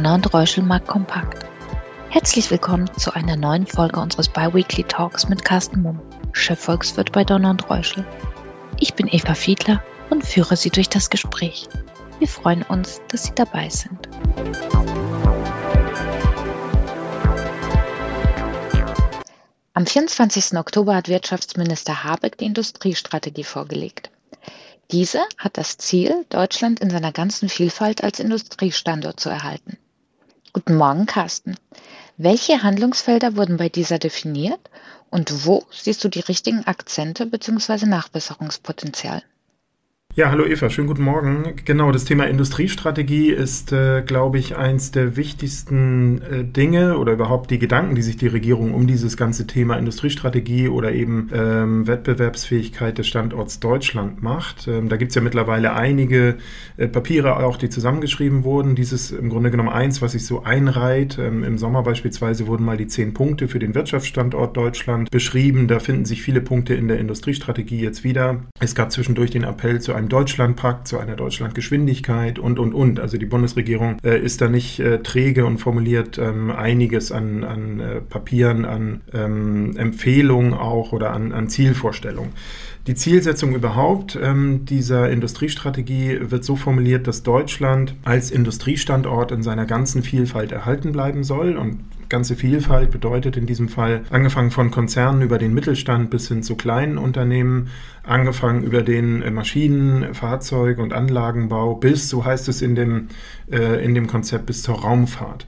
Donner und Reuschel mag kompakt. Herzlich willkommen zu einer neuen Folge unseres Biweekly Talks mit Carsten Mumm, Chefvolkswirt bei Donner und Reuschel. Ich bin Eva Fiedler und führe Sie durch das Gespräch. Wir freuen uns, dass Sie dabei sind. Am 24. Oktober hat Wirtschaftsminister Habeck die Industriestrategie vorgelegt. Diese hat das Ziel, Deutschland in seiner ganzen Vielfalt als Industriestandort zu erhalten. Guten Morgen, Carsten. Welche Handlungsfelder wurden bei dieser definiert und wo siehst du die richtigen Akzente bzw. Nachbesserungspotenzial? Ja, hallo Eva, schönen guten Morgen. Genau, das Thema Industriestrategie ist, äh, glaube ich, eins der wichtigsten äh, Dinge oder überhaupt die Gedanken, die sich die Regierung um dieses ganze Thema Industriestrategie oder eben ähm, Wettbewerbsfähigkeit des Standorts Deutschland macht. Ähm, da gibt's ja mittlerweile einige äh, Papiere auch, die zusammengeschrieben wurden. Dieses im Grunde genommen eins, was sich so einreiht. Ähm, Im Sommer beispielsweise wurden mal die zehn Punkte für den Wirtschaftsstandort Deutschland beschrieben. Da finden sich viele Punkte in der Industriestrategie jetzt wieder. Es gab zwischendurch den Appell zu einem Deutschlandpakt, zu einer Deutschlandgeschwindigkeit und, und, und. Also die Bundesregierung äh, ist da nicht äh, träge und formuliert ähm, einiges an, an äh, Papieren, an ähm, Empfehlungen auch oder an, an Zielvorstellungen. Die Zielsetzung überhaupt ähm, dieser Industriestrategie wird so formuliert, dass Deutschland als Industriestandort in seiner ganzen Vielfalt erhalten bleiben soll. Und ganze Vielfalt bedeutet in diesem Fall angefangen von Konzernen über den Mittelstand bis hin zu kleinen Unternehmen, angefangen über den äh, Maschinen-, Fahrzeug- und Anlagenbau bis, so heißt es in dem, äh, in dem Konzept, bis zur Raumfahrt.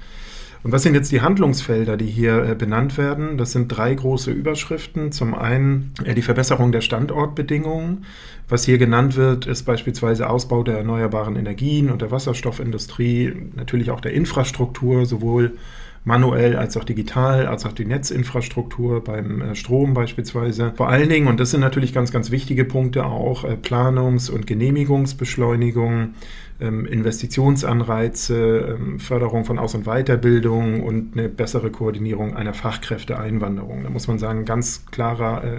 Und was sind jetzt die Handlungsfelder, die hier äh, benannt werden? Das sind drei große Überschriften. Zum einen äh, die Verbesserung der Standortbedingungen. Was hier genannt wird, ist beispielsweise Ausbau der erneuerbaren Energien und der Wasserstoffindustrie, natürlich auch der Infrastruktur, sowohl manuell als auch digital, als auch die Netzinfrastruktur beim äh, Strom beispielsweise. Vor allen Dingen, und das sind natürlich ganz, ganz wichtige Punkte auch, äh, Planungs- und Genehmigungsbeschleunigung, ähm, Investitionsanreize, ähm, Förderung von Aus- und Weiterbildung und eine bessere Koordinierung einer Fachkräfteeinwanderung. Da muss man sagen, ganz klarer äh,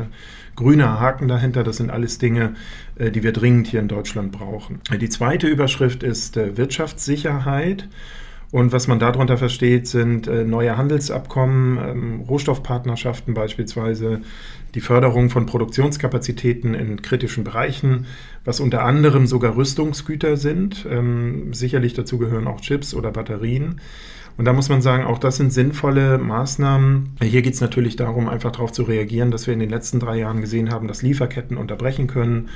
grüner Haken dahinter. Das sind alles Dinge, die wir dringend hier in Deutschland brauchen. Die zweite Überschrift ist Wirtschaftssicherheit. Und was man darunter versteht, sind äh, neue Handelsabkommen, ähm, Rohstoffpartnerschaften beispielsweise, die Förderung von Produktionskapazitäten in kritischen Bereichen, was unter anderem sogar Rüstungsgüter sind. Ähm, sicherlich dazu gehören auch Chips oder Batterien. Und da muss man sagen, auch das sind sinnvolle Maßnahmen. Hier geht es natürlich darum, einfach darauf zu reagieren, dass wir in den letzten drei Jahren gesehen haben, dass Lieferketten unterbrechen können,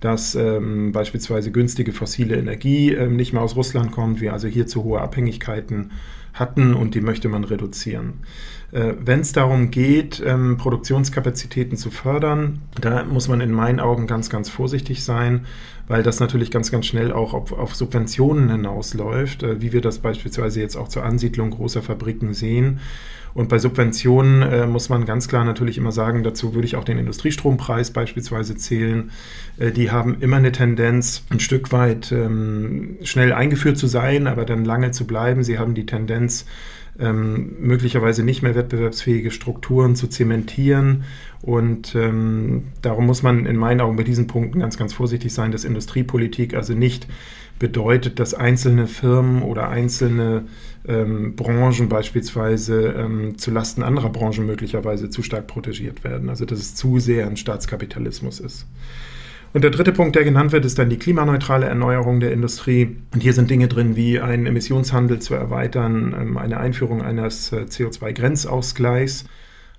dass ähm, beispielsweise günstige fossile Energie ähm, nicht mehr aus Russland kommt, wir also hier zu hohe Abhängigkeiten hatten und die möchte man reduzieren. Äh, Wenn es darum geht, ähm, Produktionskapazitäten zu fördern, da muss man in meinen Augen ganz, ganz vorsichtig sein, weil das natürlich ganz, ganz schnell auch auf, auf Subventionen hinausläuft, äh, wie wir das beispielsweise jetzt auch zur Ansiedlung großer Fabriken sehen. Und bei Subventionen äh, muss man ganz klar natürlich immer sagen, dazu würde ich auch den Industriestrompreis beispielsweise zählen. Äh, die haben immer eine Tendenz, ein Stück weit ähm, schnell eingeführt zu sein, aber dann lange zu bleiben. Sie haben die Tendenz, ähm, möglicherweise nicht mehr wettbewerbsfähige Strukturen zu zementieren. Und ähm, darum muss man in meinen Augen bei diesen Punkten ganz, ganz vorsichtig sein, dass Industriepolitik also nicht bedeutet, dass einzelne Firmen oder einzelne ähm, Branchen beispielsweise ähm, zu anderer Branchen möglicherweise zu stark protegiert werden. Also dass es zu sehr ein Staatskapitalismus ist. Und der dritte Punkt, der genannt wird, ist dann die klimaneutrale Erneuerung der Industrie. Und hier sind Dinge drin wie einen Emissionshandel zu erweitern, ähm, eine Einführung eines äh, CO2-Grenzausgleichs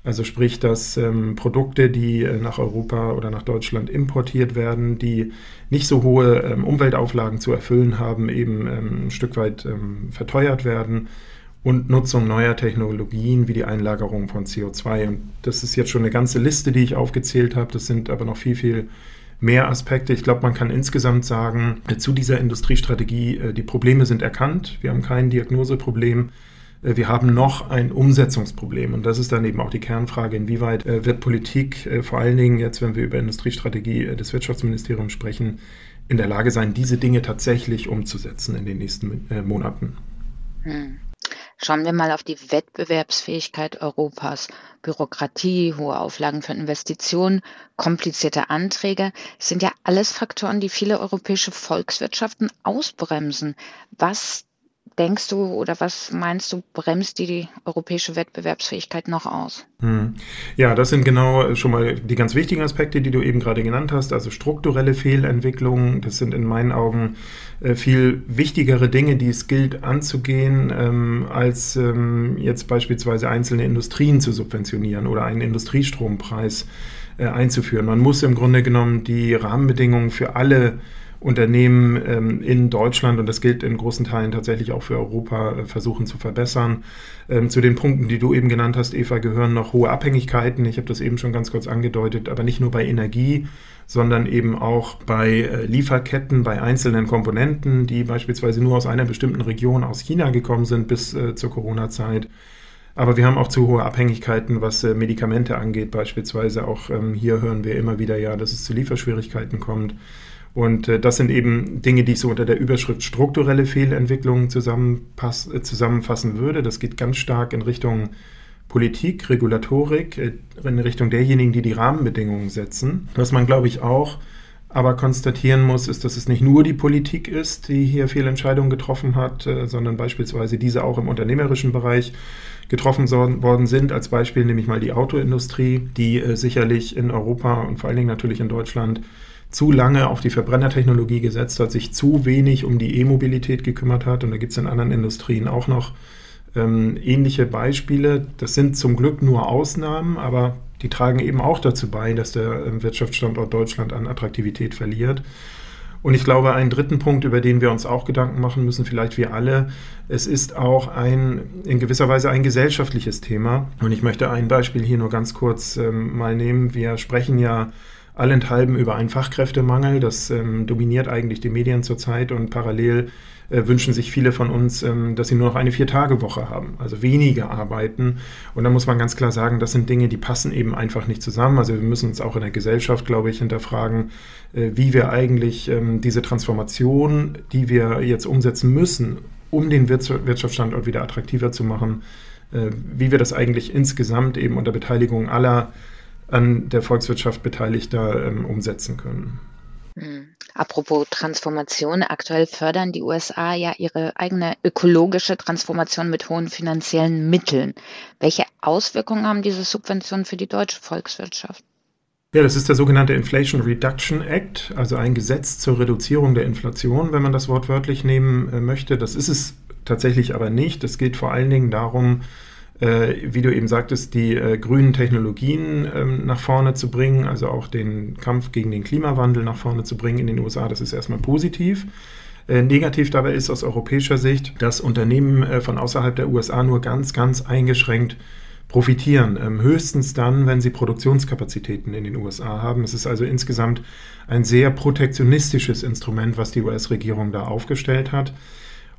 also sprich, dass ähm, Produkte, die äh, nach Europa oder nach Deutschland importiert werden, die nicht so hohe ähm, Umweltauflagen zu erfüllen haben, eben ähm, ein Stück weit ähm, verteuert werden und Nutzung neuer Technologien wie die Einlagerung von CO2. Und das ist jetzt schon eine ganze Liste, die ich aufgezählt habe. Das sind aber noch viel, viel mehr Aspekte. Ich glaube, man kann insgesamt sagen, äh, zu dieser Industriestrategie, äh, die Probleme sind erkannt. Wir haben kein Diagnoseproblem. Äh, wir haben noch ein Umsetzungsproblem. Und das ist dann eben auch die Kernfrage, inwieweit wird Politik, vor allen Dingen jetzt, wenn wir über Industriestrategie des Wirtschaftsministeriums sprechen, in der Lage sein, diese Dinge tatsächlich umzusetzen in den nächsten Monaten. Hm. Schauen wir mal auf die Wettbewerbsfähigkeit Europas. Bürokratie, hohe Auflagen für Investitionen, komplizierte Anträge sind ja alles Faktoren, die viele europäische Volkswirtschaften ausbremsen. Was denkst du oder was meinst du, bremst die, die europäische Wettbewerbsfähigkeit noch aus? Hm. Ja, das sind genau schon mal die ganz wichtigen Aspekte, die du eben gerade genannt hast. Also strukturelle Fehlentwicklungen, das sind in meinen Augen äh, viel wichtigere Dinge, die es gilt anzugehen, ähm, als ähm, jetzt beispielsweise einzelne Industrien zu subventionieren oder einen Industriestrompreis äh, einzuführen. Man muss im Grunde genommen die Rahmenbedingungen für alle Unternehmen ähm, in Deutschland, und das gilt in großen Teilen tatsächlich auch für Europa, äh, versuchen zu verbessern. Ähm, zu den Punkten, die du eben genannt hast, Eva, gehören noch hohe Abhängigkeiten. Ich habe das eben schon ganz kurz angedeutet, aber nicht nur bei Energie, sondern eben auch bei äh, Lieferketten, bei einzelnen Komponenten, die beispielsweise nur aus einer bestimmten Region aus China gekommen sind bis äh, zur Corona-Zeit. Aber wir haben auch zu hohe Abhängigkeiten, was äh, Medikamente angeht, beispielsweise. Auch ähm, hier hören wir immer wieder ja, dass es zu Lieferschwierigkeiten kommt. Und äh, das sind eben Dinge, die ich so unter der Überschrift strukturelle Fehlentwicklungen äh, zusammenfassen würde. Das geht ganz stark in Richtung Politik, Regulatorik, äh, in Richtung derjenigen, die die Rahmenbedingungen setzen. Was man, glaube ich, auch aber konstatieren muss, ist, dass es nicht nur die Politik ist, die hier Fehlentscheidungen getroffen hat, äh, sondern beispielsweise diese auch im unternehmerischen Bereich getroffen worden sind. Als Beispiel nehme ich mal die Autoindustrie, die äh, sicherlich in Europa und vor allen Dingen natürlich in Deutschland zu lange auf die Verbrennertechnologie gesetzt hat, sich zu wenig um die E-Mobilität gekümmert hat. Und da gibt es in anderen Industrien auch noch ähm, ähnliche Beispiele. Das sind zum Glück nur Ausnahmen, aber die tragen eben auch dazu bei, dass der ähm, Wirtschaftsstandort Deutschland an Attraktivität verliert. Und ich glaube, einen dritten Punkt, über den wir uns auch Gedanken machen müssen, vielleicht wir alle, es ist auch ein, in gewisser Weise ein gesellschaftliches Thema. Und ich möchte ein Beispiel hier nur ganz kurz ähm, mal nehmen. Wir sprechen ja allenthalben über einen Fachkräftemangel. Das ähm, dominiert eigentlich die Medien zurzeit und parallel äh, wünschen sich viele von uns, ähm, dass sie nur noch eine Vier-Tage-Woche haben, also weniger arbeiten. Und da muss man ganz klar sagen, das sind Dinge, die passen eben einfach nicht zusammen. Also wir müssen uns auch in der Gesellschaft, glaube ich, hinterfragen, äh, wie wir eigentlich ähm, diese Transformation, die wir jetzt umsetzen müssen, um den Wirtschaftsstandort wieder attraktiver zu machen, äh, wie wir das eigentlich insgesamt eben unter Beteiligung aller an der Volkswirtschaft Beteiligter ähm, umsetzen können. Hm. Apropos Transformation, aktuell fördern die USA ja ihre eigene ökologische Transformation mit hohen finanziellen Mitteln. Welche Auswirkungen haben diese Subventionen für die deutsche Volkswirtschaft? Ja, das ist der sogenannte Inflation Reduction Act, also ein Gesetz zur Reduzierung der Inflation, wenn man das wortwörtlich nehmen äh, möchte. Das ist es tatsächlich aber nicht. Es geht vor allen Dingen darum, wie du eben sagtest, die äh, grünen Technologien ähm, nach vorne zu bringen, also auch den Kampf gegen den Klimawandel nach vorne zu bringen in den USA. Das ist erstmal positiv. Äh, negativ dabei ist aus europäischer Sicht, dass Unternehmen äh, von außerhalb der USA nur ganz, ganz eingeschränkt profitieren. Ähm, höchstens dann, wenn sie Produktionskapazitäten in den USA haben. Es ist also insgesamt ein sehr protektionistisches Instrument, was die US-Regierung da aufgestellt hat.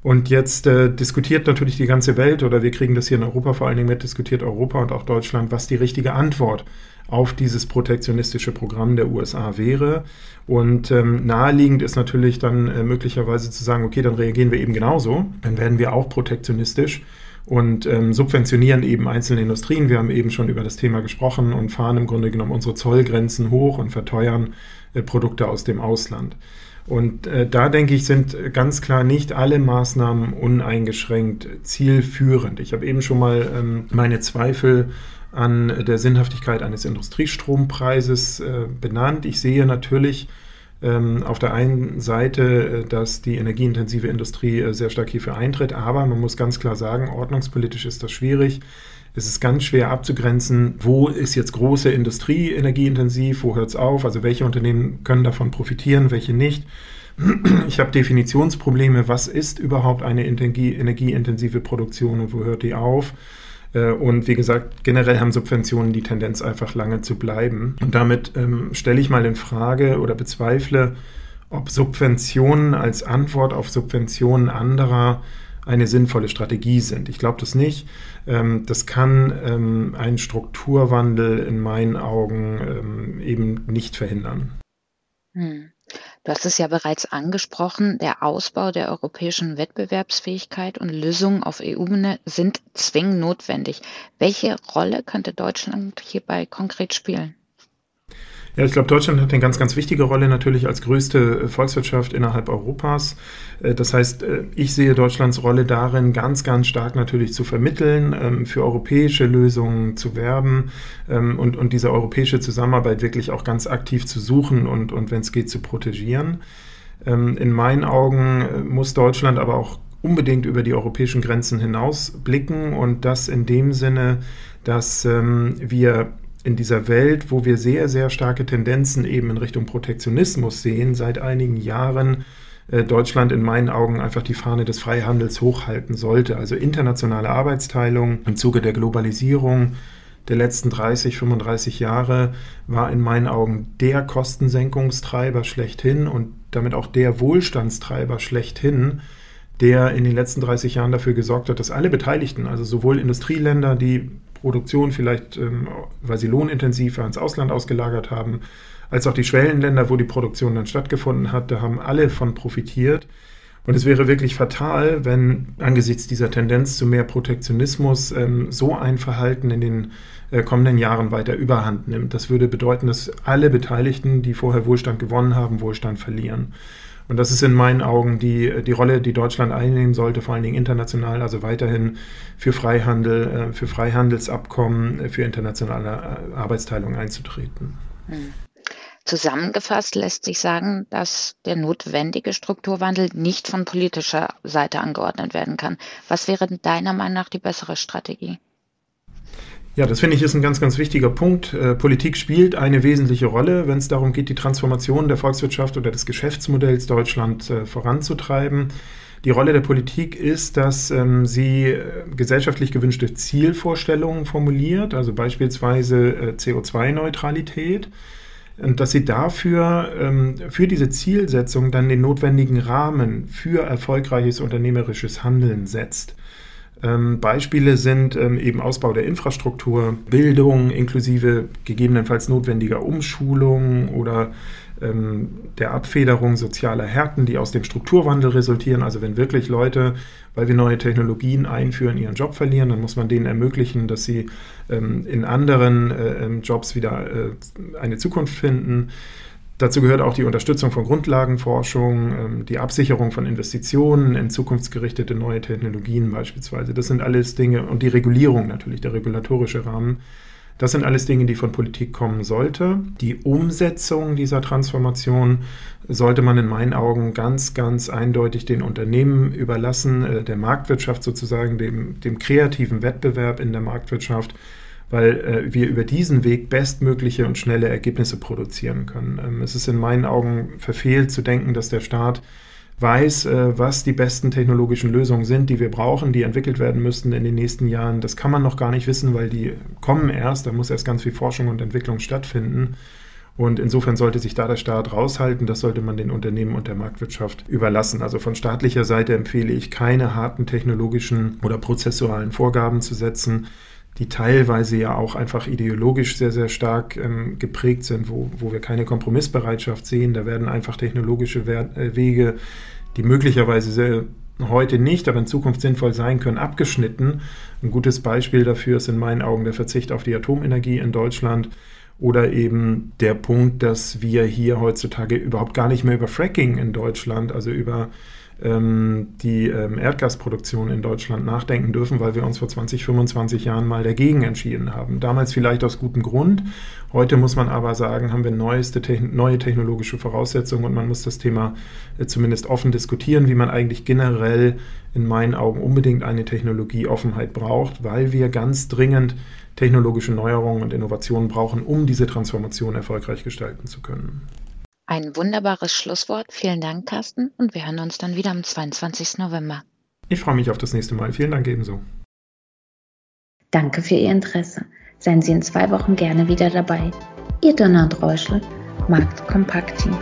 Und jetzt äh, diskutiert natürlich die ganze Welt, oder wir kriegen das hier in Europa vor allen Dingen mit, diskutiert Europa und auch Deutschland, was die richtige Antwort auf dieses protektionistische Programm der USA wäre. Und ähm, naheliegend ist natürlich dann äh, möglicherweise zu sagen, okay, dann reagieren wir eben genauso, dann werden wir auch protektionistisch und ähm, subventionieren eben einzelne Industrien. Wir haben eben schon über das Thema gesprochen und fahren im Grunde genommen unsere Zollgrenzen hoch und verteuern äh, Produkte aus dem Ausland. Und äh, da denke ich, sind ganz klar nicht alle Maßnahmen uneingeschränkt zielführend. Ich habe eben schon mal ähm, meine Zweifel an der Sinnhaftigkeit eines Industriestrompreises äh, benannt. Ich sehe natürlich ähm, auf der einen Seite, äh, dass die energieintensive Industrie äh, sehr stark hierfür eintritt, aber man muss ganz klar sagen, ordnungspolitisch ist das schwierig. Es ist ganz schwer abzugrenzen, wo ist jetzt große Industrie energieintensiv, wo hört es auf, also welche Unternehmen können davon profitieren, welche nicht. Ich habe Definitionsprobleme, was ist überhaupt eine energieintensive Produktion und wo hört die auf. Äh, und wie gesagt, generell haben Subventionen die Tendenz, einfach lange zu bleiben. Und damit ähm, stelle ich mal in Frage oder bezweifle, ob Subventionen als Antwort auf Subventionen anderer eine sinnvolle Strategie sind. Ich glaube das nicht. Ähm, das kann ähm, einen Strukturwandel in meinen Augen ähm, eben nicht verhindern. Hm. Du hast es ja bereits angesprochen, der Ausbau der europäischen Wettbewerbsfähigkeit und Lösungen auf EU-Ebene sind zwingend notwendig. Welche Rolle könnte Deutschland hierbei konkret spielen? Ja, ich glaube, Deutschland hat eine ganz, ganz wichtige Rolle natürlich als größte äh, Volkswirtschaft innerhalb Europas. Äh, das heißt, äh, ich sehe Deutschlands Rolle darin, ganz, ganz stark natürlich zu vermitteln, ähm, für europäische Lösungen zu werben ähm, und, und diese europäische Zusammenarbeit wirklich auch ganz aktiv zu suchen und, und wenn es geht, zu protegieren. Ähm, in meinen Augen muss Deutschland aber auch unbedingt über die europäischen Grenzen hinaus blicken und das in dem Sinne, dass wir in dieser Welt, wo wir sehr, sehr starke Tendenzen eben in Richtung Protektionismus sehen, seit einigen Jahren äh, Deutschland in meinen Augen einfach die Fahne des Freihandels hochhalten sollte. Also internationale Arbeitsteilung im Zuge der Globalisierung der letzten 30, 35 Jahre war in meinen Augen der Kostensenkungstreiber schlechthin und damit auch der Wohlstandstreiber schlechthin, der in den letzten 30 Jahren dafür gesorgt hat, dass alle Beteiligten, also sowohl Industrieländer, die Produktion vielleicht, ähm, weil sie lohnintensiver ins Ausland ausgelagert haben, als auch die Schwellenländer, wo die Produktion dann stattgefunden hat, da haben alle von profitiert. Und es wäre wirklich fatal, wenn angesichts dieser Tendenz zu mehr Protektionismus ähm, so ein Verhalten in den äh, kommenden Jahren weiter überhand nimmt. Das würde bedeuten, dass alle Beteiligten, die vorher Wohlstand gewonnen haben, Wohlstand verlieren. Und das ist in meinen Augen die, die Rolle, die Deutschland einnehmen sollte, vor allen Dingen international, also weiterhin für Freihandel, äh, für Freihandelsabkommen, äh, für internationale äh, Arbeitsteilung einzutreten. Hm. Zusammengefasst lässt sich sagen, dass der notwendige Strukturwandel nicht von politischer Seite angeordnet werden kann. Was wäre deiner Meinung nach die bessere Strategie? Ja, das finde ich ist ein ganz, ganz wichtiger Punkt. Äh, Politik spielt eine wesentliche Rolle, wenn es darum geht, die Transformation der Volkswirtschaft oder des Geschäftsmodells Deutschland äh, voranzutreiben. Die Rolle der Politik ist, dass ähm, sie äh, gesellschaftlich gewünschte Zielvorstellungen formuliert, also beispielsweise äh, CO2-Neutralität, und dass sie dafür, ähm, für diese Zielsetzung dann den notwendigen Rahmen für erfolgreiches unternehmerisches Handeln setzt. Ähm, Beispiele sind ähm, eben Ausbau der Infrastruktur, Bildung inklusive gegebenenfalls notwendiger Umschulung oder ähm, der Abfederung sozialer Härten, die aus dem Strukturwandel resultieren. Also wenn wirklich Leute, weil wir neue Technologien einführen, ihren Job verlieren, dann muss man denen ermöglichen, dass sie in anderen äh, Jobs wieder äh, eine Zukunft finden. Dazu gehört auch die Unterstützung von Grundlagenforschung, ähm, die Absicherung von Investitionen in zukunftsgerichtete neue Technologien beispielsweise. Das sind alles Dinge und die Regulierung natürlich, der regulatorische Rahmen. Das sind alles Dinge, die von Politik kommen sollte. Die Umsetzung dieser Transformation sollte man in meinen Augen ganz, ganz eindeutig den Unternehmen überlassen, äh, der Marktwirtschaft sozusagen, dem, dem kreativen Wettbewerb in der Marktwirtschaft weil äh, wir über diesen Weg bestmögliche und schnelle Ergebnisse produzieren können. Ähm, es ist in meinen Augen verfehlt zu denken, dass der Staat weiß, äh, was die besten technologischen Lösungen sind, die wir brauchen, die entwickelt werden müssten in den nächsten Jahren. Das kann man noch gar nicht wissen, weil die kommen erst. Da muss erst ganz viel Forschung und Entwicklung stattfinden. Und insofern sollte sich da der Staat raushalten. Das sollte man den Unternehmen und der Marktwirtschaft überlassen. Also von staatlicher Seite empfehle ich keine harten technologischen oder prozessualen Vorgaben zu setzen die teilweise ja auch einfach ideologisch sehr, sehr stark ähm, geprägt sind, wo, wo wir keine Kompromissbereitschaft sehen. Da werden einfach technologische äh, Wege, die möglicherweise sehr, heute nicht, aber in Zukunft sinnvoll sein können, abgeschnitten. Ein gutes Beispiel dafür ist in meinen Augen der Verzicht auf die Atomenergie in Deutschland oder eben der Punkt, dass wir hier heutzutage überhaupt gar nicht mehr über Fracking in Deutschland, also über die ähm, Erdgasproduktion in Deutschland nachdenken dürfen, weil wir uns vor 20, 25 Jahren mal dagegen entschieden haben. Damals vielleicht aus gutem Grund. Heute muss man aber sagen, haben wir neueste, neue technologische Voraussetzungen und man muss das Thema äh, zumindest offen diskutieren, wie man eigentlich generell in meinen Augen unbedingt eine Technologieoffenheit braucht, weil wir ganz dringend technologische Neuerungen und Innovationen brauchen, um diese Transformation erfolgreich gestalten zu können. Ein wunderbares Schlusswort. Vielen Dank, Carsten. Und wir hören uns dann wieder am 22. November. Ich freue mich auf das nächste Mal. Vielen Dank ebenso. Danke für Ihr Interesse. Seien Sie in zwei Wochen gerne wieder dabei. Ihr Donald Reuschel, Markt Kompakt Team.